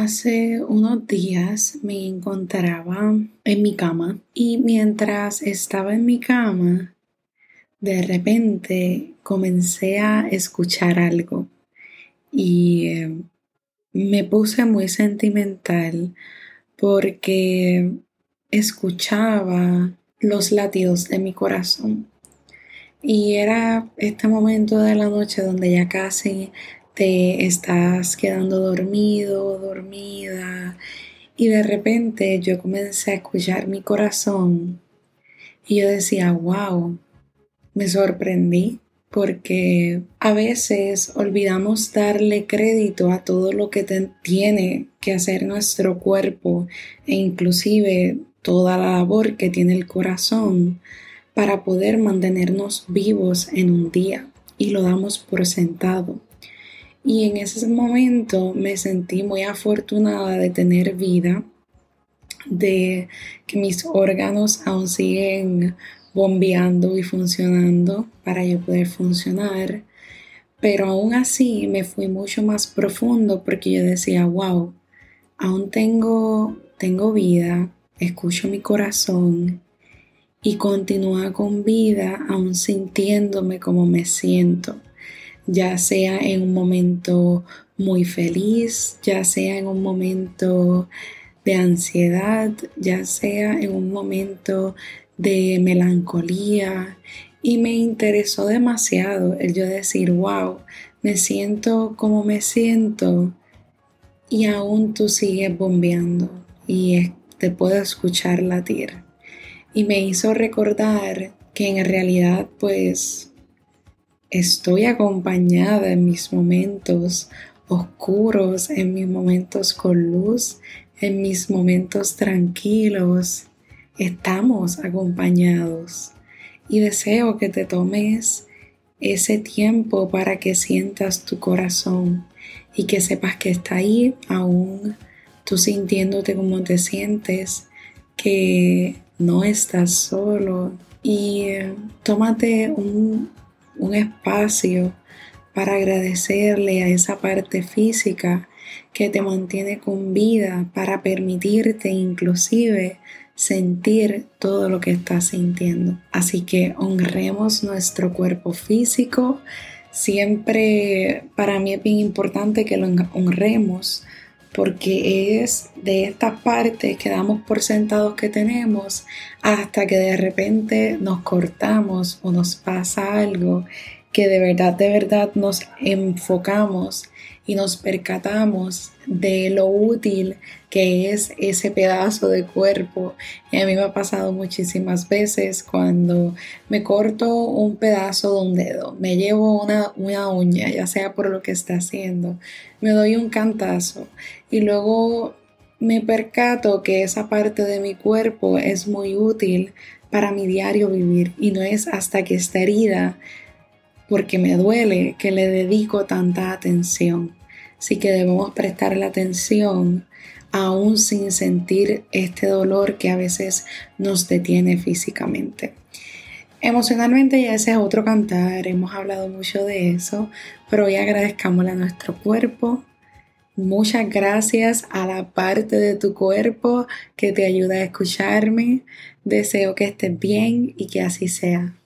Hace unos días me encontraba en mi cama y mientras estaba en mi cama, de repente comencé a escuchar algo y eh, me puse muy sentimental porque escuchaba los latidos de mi corazón. Y era este momento de la noche donde ya casi te estás quedando dormido, dormida. Y de repente yo comencé a escuchar mi corazón y yo decía, wow, me sorprendí porque a veces olvidamos darle crédito a todo lo que tiene que hacer nuestro cuerpo e inclusive toda la labor que tiene el corazón para poder mantenernos vivos en un día y lo damos por sentado. Y en ese momento me sentí muy afortunada de tener vida, de que mis órganos aún siguen bombeando y funcionando para yo poder funcionar. Pero aún así me fui mucho más profundo porque yo decía, wow, aún tengo, tengo vida, escucho mi corazón y continúa con vida aún sintiéndome como me siento ya sea en un momento muy feliz, ya sea en un momento de ansiedad, ya sea en un momento de melancolía. Y me interesó demasiado el yo decir, wow, me siento como me siento y aún tú sigues bombeando y te puedo escuchar latir. Y me hizo recordar que en realidad pues estoy acompañada en mis momentos oscuros, en mis momentos con luz, en mis momentos tranquilos. Estamos acompañados y deseo que te tomes ese tiempo para que sientas tu corazón y que sepas que está ahí aún tú sintiéndote como te sientes, que no estás solo y eh, tómate un un espacio para agradecerle a esa parte física que te mantiene con vida, para permitirte inclusive sentir todo lo que estás sintiendo. Así que honremos nuestro cuerpo físico. Siempre para mí es bien importante que lo honremos porque es de estas partes que damos por sentados que tenemos hasta que de repente nos cortamos o nos pasa algo que de verdad, de verdad nos enfocamos y nos percatamos de lo útil que es ese pedazo de cuerpo. Y a mí me ha pasado muchísimas veces cuando me corto un pedazo de un dedo, me llevo una, una uña, ya sea por lo que esté haciendo, me doy un cantazo y luego me percato que esa parte de mi cuerpo es muy útil para mi diario vivir y no es hasta que está herida porque me duele que le dedico tanta atención. Así que debemos prestarle atención aún sin sentir este dolor que a veces nos detiene físicamente. Emocionalmente ya ese es otro cantar, hemos hablado mucho de eso, pero hoy agradezcámosle a nuestro cuerpo. Muchas gracias a la parte de tu cuerpo que te ayuda a escucharme. Deseo que estés bien y que así sea.